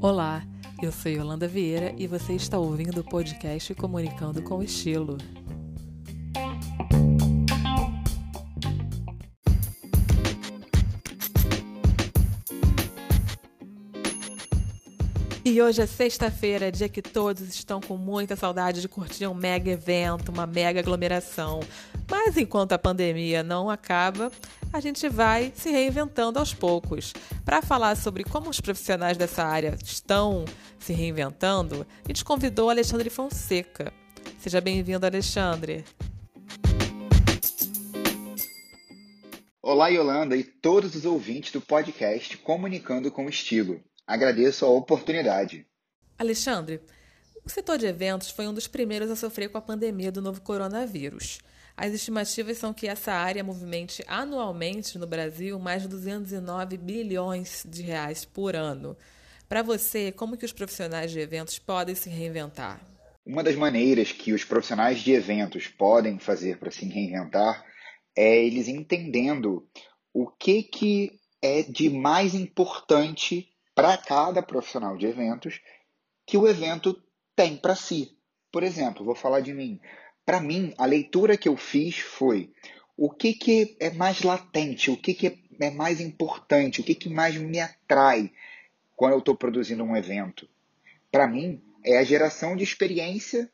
Olá, eu sou Yolanda Vieira e você está ouvindo o podcast Comunicando com Estilo. E hoje é sexta-feira, dia que todos estão com muita saudade de curtir um mega evento, uma mega aglomeração. Mas enquanto a pandemia não acaba, a gente vai se reinventando aos poucos. Para falar sobre como os profissionais dessa área estão se reinventando, a gente convidou Alexandre Fonseca. Seja bem-vindo, Alexandre. Olá, Yolanda e todos os ouvintes do podcast Comunicando com Estilo. Agradeço a oportunidade. Alexandre, o setor de eventos foi um dos primeiros a sofrer com a pandemia do novo coronavírus. As estimativas são que essa área movimente anualmente no Brasil mais de 209 bilhões de reais por ano. Para você, como que os profissionais de eventos podem se reinventar? Uma das maneiras que os profissionais de eventos podem fazer para se reinventar é eles entendendo o que, que é de mais importante para cada profissional de eventos que o evento tem para si. Por exemplo, vou falar de mim. Para mim, a leitura que eu fiz foi o que, que é mais latente, o que, que é mais importante, o que, que mais me atrai quando eu estou produzindo um evento. Para mim, é a geração de experiência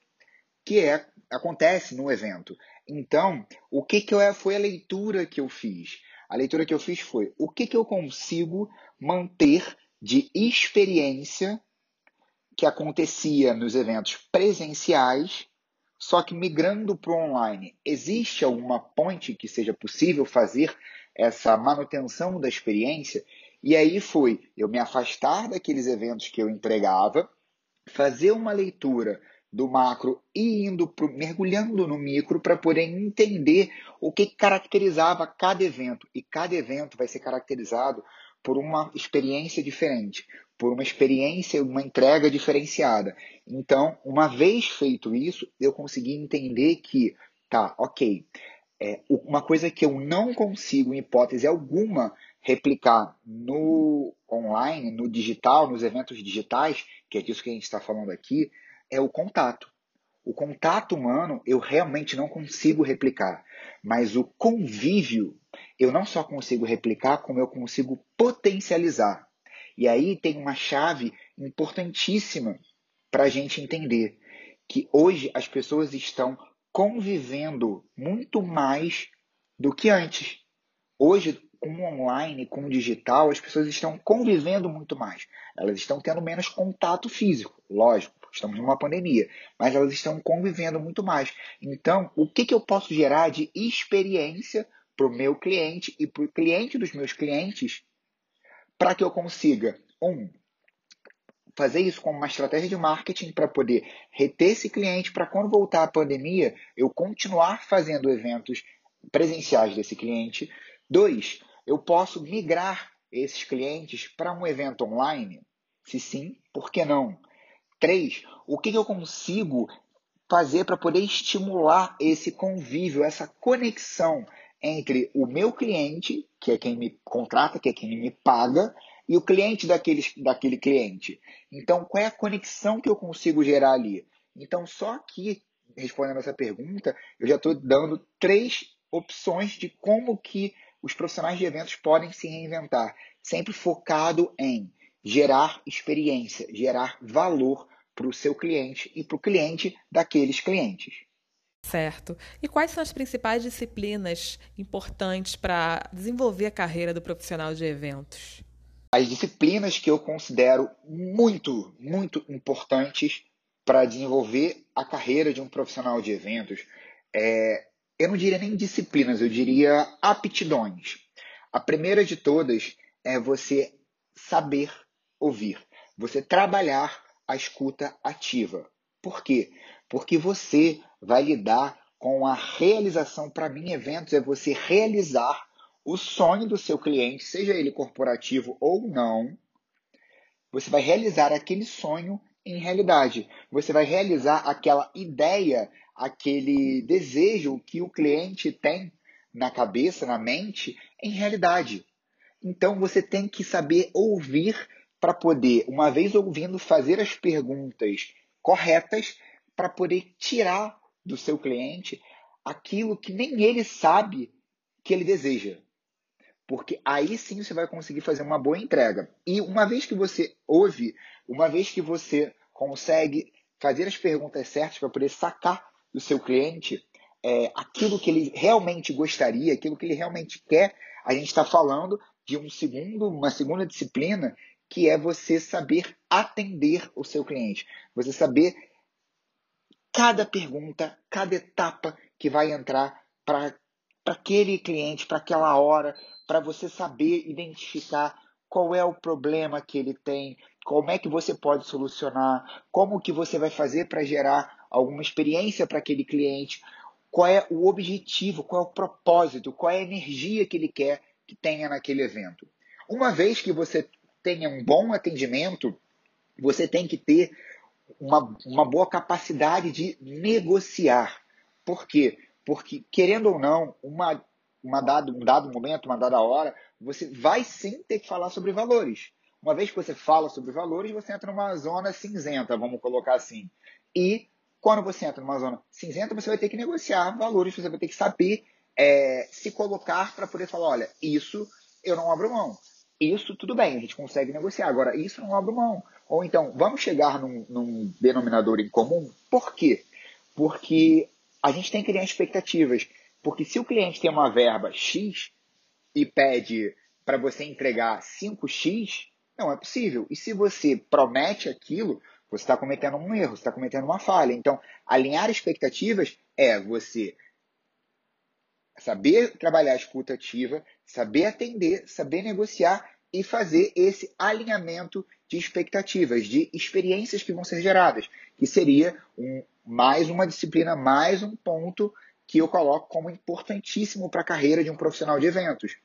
que é, acontece no evento. Então, o que, que eu, foi a leitura que eu fiz? A leitura que eu fiz foi o que, que eu consigo manter de experiência que acontecia nos eventos presenciais, só que migrando para o online. Existe alguma ponte que seja possível fazer essa manutenção da experiência? E aí foi eu me afastar daqueles eventos que eu entregava, fazer uma leitura do macro e indo pro, mergulhando no micro para poder entender o que caracterizava cada evento. E cada evento vai ser caracterizado por uma experiência diferente, por uma experiência, uma entrega diferenciada. Então, uma vez feito isso, eu consegui entender que, tá, ok, é, uma coisa que eu não consigo, em hipótese alguma, replicar no online, no digital, nos eventos digitais, que é disso que a gente está falando aqui, é o contato. O contato humano eu realmente não consigo replicar, mas o convívio eu não só consigo replicar, como eu consigo potencializar. E aí tem uma chave importantíssima para a gente entender que hoje as pessoas estão convivendo muito mais do que antes. Hoje, com o online, com o digital, as pessoas estão convivendo muito mais. Elas estão tendo menos contato físico, lógico, estamos numa pandemia, mas elas estão convivendo muito mais. Então, o que, que eu posso gerar de experiência para o meu cliente e para o cliente dos meus clientes, para que eu consiga, um, fazer isso como uma estratégia de marketing para poder reter esse cliente, para quando voltar a pandemia, eu continuar fazendo eventos presenciais desse cliente. Dois, eu posso migrar esses clientes para um evento online? Se sim, por que não? Três, o que eu consigo fazer para poder estimular esse convívio, essa conexão entre o meu cliente, que é quem me contrata, que é quem me paga, e o cliente daquele, daquele cliente. Então, qual é a conexão que eu consigo gerar ali? Então, só aqui, respondendo essa pergunta, eu já estou dando três opções de como que os profissionais de eventos podem se reinventar, sempre focado em gerar experiência, gerar valor para o seu cliente e para o cliente daqueles clientes. Certo. E quais são as principais disciplinas importantes para desenvolver a carreira do profissional de eventos? As disciplinas que eu considero muito, muito importantes para desenvolver a carreira de um profissional de eventos, é, eu não diria nem disciplinas, eu diria aptidões. A primeira de todas é você saber ouvir, você trabalhar a escuta ativa. Por quê? Porque você vai lidar com a realização. Para mim, eventos é você realizar o sonho do seu cliente, seja ele corporativo ou não. Você vai realizar aquele sonho em realidade. Você vai realizar aquela ideia, aquele desejo que o cliente tem na cabeça, na mente, em realidade. Então você tem que saber ouvir para poder, uma vez ouvindo, fazer as perguntas corretas para poder tirar do seu cliente aquilo que nem ele sabe que ele deseja. Porque aí sim você vai conseguir fazer uma boa entrega. E uma vez que você ouve, uma vez que você consegue fazer as perguntas certas para poder sacar do seu cliente é, aquilo que ele realmente gostaria, aquilo que ele realmente quer, a gente está falando de um segundo, uma segunda disciplina que é você saber atender o seu cliente. Você saber cada pergunta, cada etapa que vai entrar para aquele cliente, para aquela hora, para você saber identificar qual é o problema que ele tem, como é que você pode solucionar, como que você vai fazer para gerar alguma experiência para aquele cliente, qual é o objetivo, qual é o propósito, qual é a energia que ele quer que tenha naquele evento. Uma vez que você tenha um bom atendimento, você tem que ter uma, uma boa capacidade de negociar. Por quê? Porque, querendo ou não, uma, uma dado, um dado momento, uma dada hora, você vai sim ter que falar sobre valores. Uma vez que você fala sobre valores, você entra numa zona cinzenta, vamos colocar assim. E quando você entra numa zona cinzenta, você vai ter que negociar valores, você vai ter que saber é, se colocar para poder falar, olha, isso eu não abro mão. Isso tudo bem, a gente consegue negociar. Agora, isso não abro mão. Ou então, vamos chegar num, num denominador em comum. Por quê? Porque a gente tem que criar expectativas. Porque se o cliente tem uma verba X e pede para você entregar 5X, não é possível. E se você promete aquilo, você está cometendo um erro, você está cometendo uma falha. Então, alinhar expectativas é você saber trabalhar a escuta ativa, saber atender, saber negociar e fazer esse alinhamento de expectativas, de experiências que vão ser geradas, que seria um, mais uma disciplina, mais um ponto que eu coloco como importantíssimo para a carreira de um profissional de eventos.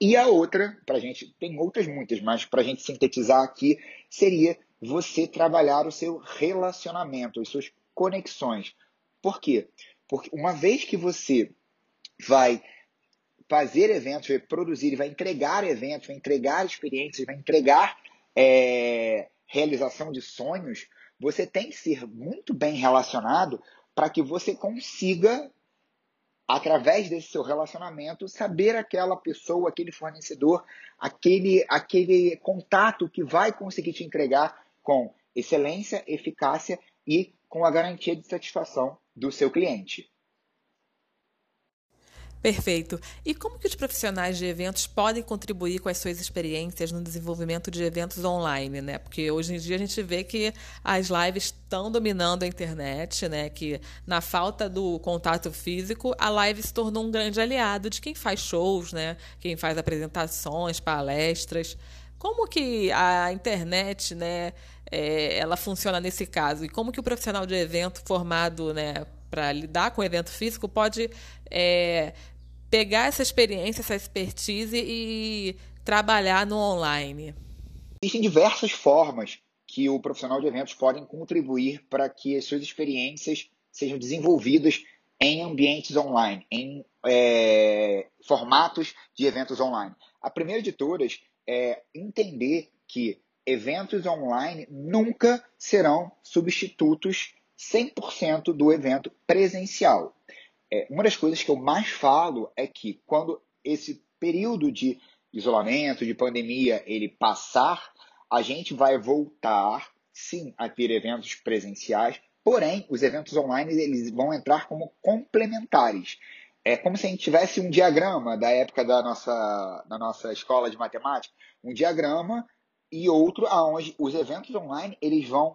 E a outra, para a gente, tem outras muitas, mas para a gente sintetizar aqui, seria você trabalhar o seu relacionamento, as suas conexões. Por quê? Porque uma vez que você vai fazer eventos, vai produzir, vai entregar eventos, vai entregar experiências, vai entregar é, realização de sonhos, você tem que ser muito bem relacionado para que você consiga, através desse seu relacionamento, saber aquela pessoa, aquele fornecedor, aquele, aquele contato que vai conseguir te entregar com excelência, eficácia e com a garantia de satisfação do seu cliente. Perfeito. E como que os profissionais de eventos podem contribuir com as suas experiências no desenvolvimento de eventos online, né? Porque hoje em dia a gente vê que as lives estão dominando a internet, né? Que na falta do contato físico, a live se tornou um grande aliado de quem faz shows, né? Quem faz apresentações, palestras. Como que a internet, né, é, ela funciona nesse caso? E como que o profissional de evento formado, né, para lidar com o evento físico pode é, pegar essa experiência, essa expertise e trabalhar no online? Existem diversas formas que o profissional de eventos podem contribuir para que as suas experiências sejam desenvolvidas em ambientes online, em é, formatos de eventos online. A primeira de todas é entender que eventos online nunca serão substitutos 100% do evento presencial. É, uma das coisas que eu mais falo é que quando esse período de isolamento, de pandemia, ele passar, a gente vai voltar, sim, a ter eventos presenciais, porém, os eventos online eles vão entrar como complementares. É como se a gente tivesse um diagrama da época da nossa, da nossa escola de matemática, um diagrama e outro aonde os eventos online eles vão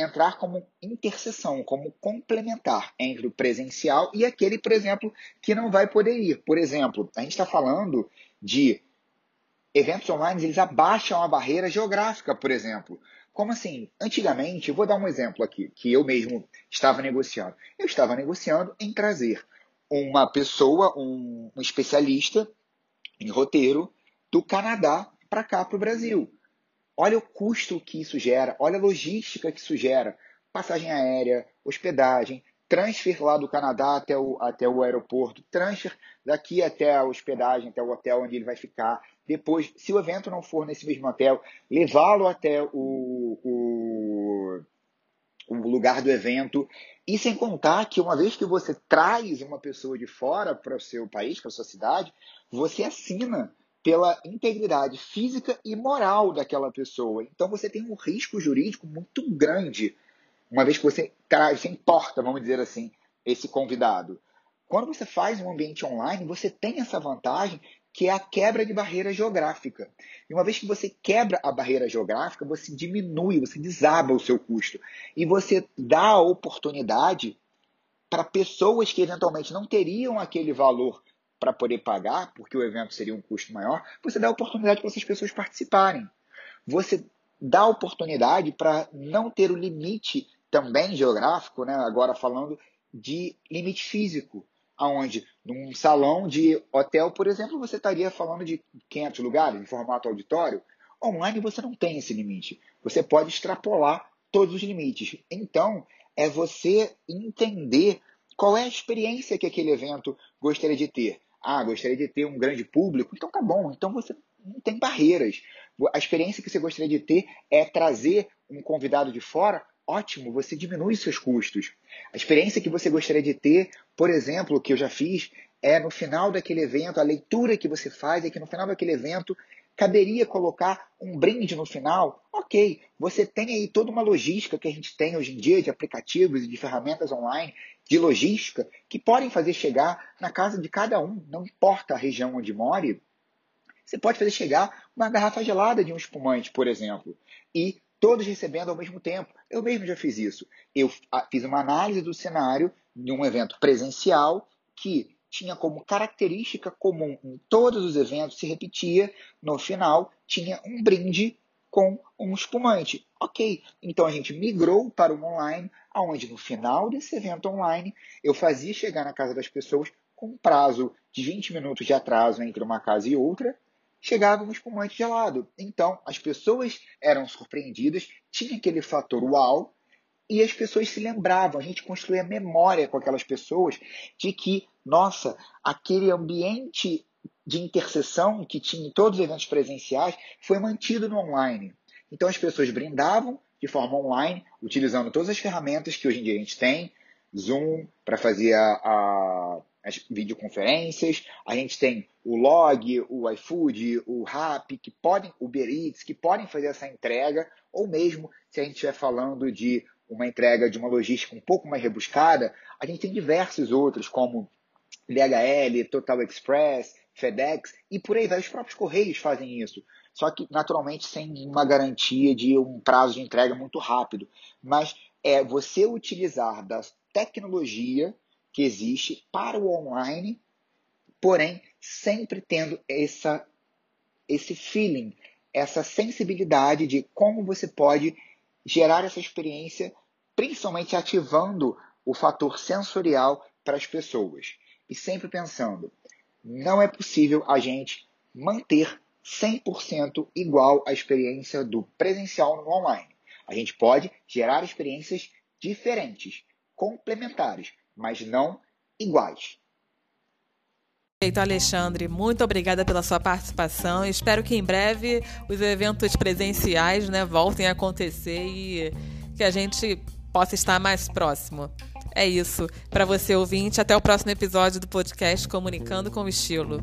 entrar como interseção, como complementar entre o presencial e aquele, por exemplo, que não vai poder ir. Por exemplo, a gente está falando de eventos online, eles abaixam a barreira geográfica, por exemplo. Como assim? Antigamente, vou dar um exemplo aqui, que eu mesmo estava negociando. Eu estava negociando em trazer uma pessoa, um, um especialista em roteiro do Canadá para cá, para o Brasil. Olha o custo que isso gera, olha a logística que isso gera. Passagem aérea, hospedagem, transfer lá do Canadá até o, até o aeroporto, transfer daqui até a hospedagem, até o hotel onde ele vai ficar. Depois, se o evento não for nesse mesmo hotel, levá-lo até o, o, o lugar do evento. E sem contar que uma vez que você traz uma pessoa de fora para o seu país, para a sua cidade, você assina pela integridade física e moral daquela pessoa. Então você tem um risco jurídico muito grande uma vez que você, você importa, vamos dizer assim, esse convidado. Quando você faz um ambiente online, você tem essa vantagem que é a quebra de barreira geográfica. E uma vez que você quebra a barreira geográfica, você diminui, você desaba o seu custo. E você dá a oportunidade para pessoas que eventualmente não teriam aquele valor para poder pagar, porque o evento seria um custo maior, você dá oportunidade para essas pessoas participarem. Você dá oportunidade para não ter o limite também geográfico, né, agora falando de limite físico, aonde num salão de hotel, por exemplo, você estaria falando de 500 lugares em formato auditório. Online você não tem esse limite. Você pode extrapolar todos os limites. Então, é você entender qual é a experiência que aquele evento gostaria de ter. Ah, gostaria de ter um grande público? Então tá bom. Então você não tem barreiras. A experiência que você gostaria de ter é trazer um convidado de fora ótimo, você diminui seus custos. A experiência que você gostaria de ter, por exemplo, que eu já fiz, é no final daquele evento, a leitura que você faz é que no final daquele evento caberia colocar um brinde no final. Ok, você tem aí toda uma logística que a gente tem hoje em dia de aplicativos e de ferramentas online de logística que podem fazer chegar na casa de cada um, não importa a região onde more. Você pode fazer chegar uma garrafa gelada de um espumante, por exemplo, e todos recebendo ao mesmo tempo. Eu mesmo já fiz isso. Eu fiz uma análise do cenário de um evento presencial que tinha como característica comum em todos os eventos, se repetia, no final tinha um brinde com um espumante. Ok, então a gente migrou para o online, onde no final desse evento online eu fazia chegar na casa das pessoas com um prazo de 20 minutos de atraso entre uma casa e outra, chegava um espumante gelado. Então, as pessoas eram surpreendidas, tinha aquele fator uau, e as pessoas se lembravam, a gente construía memória com aquelas pessoas de que, nossa, aquele ambiente de interseção que tinha em todos os eventos presenciais foi mantido no online. Então as pessoas brindavam de forma online, utilizando todas as ferramentas que hoje em dia a gente tem, Zoom para fazer a, a as videoconferências, a gente tem o Log, o iFood, o Rap, que podem, o Uber Eats, que podem fazer essa entrega, ou mesmo se a gente estiver falando de uma entrega de uma logística um pouco mais rebuscada, a gente tem diversos outros, como DHL, Total Express, FedEx, e por aí vai. Os próprios Correios fazem isso. Só que, naturalmente, sem uma garantia de um prazo de entrega muito rápido. Mas é você utilizar da tecnologia que existe para o online, porém sempre tendo essa, esse feeling, essa sensibilidade de como você pode gerar essa experiência, principalmente ativando o fator sensorial para as pessoas. E sempre pensando, não é possível a gente manter 100% igual a experiência do presencial no online. A gente pode gerar experiências diferentes, complementares, mas não iguais. Perfeito, Alexandre. Muito obrigada pela sua participação. Espero que em breve os eventos presenciais né, voltem a acontecer e que a gente possa estar mais próximo. É isso. Para você ouvinte, até o próximo episódio do podcast Comunicando com Estilo.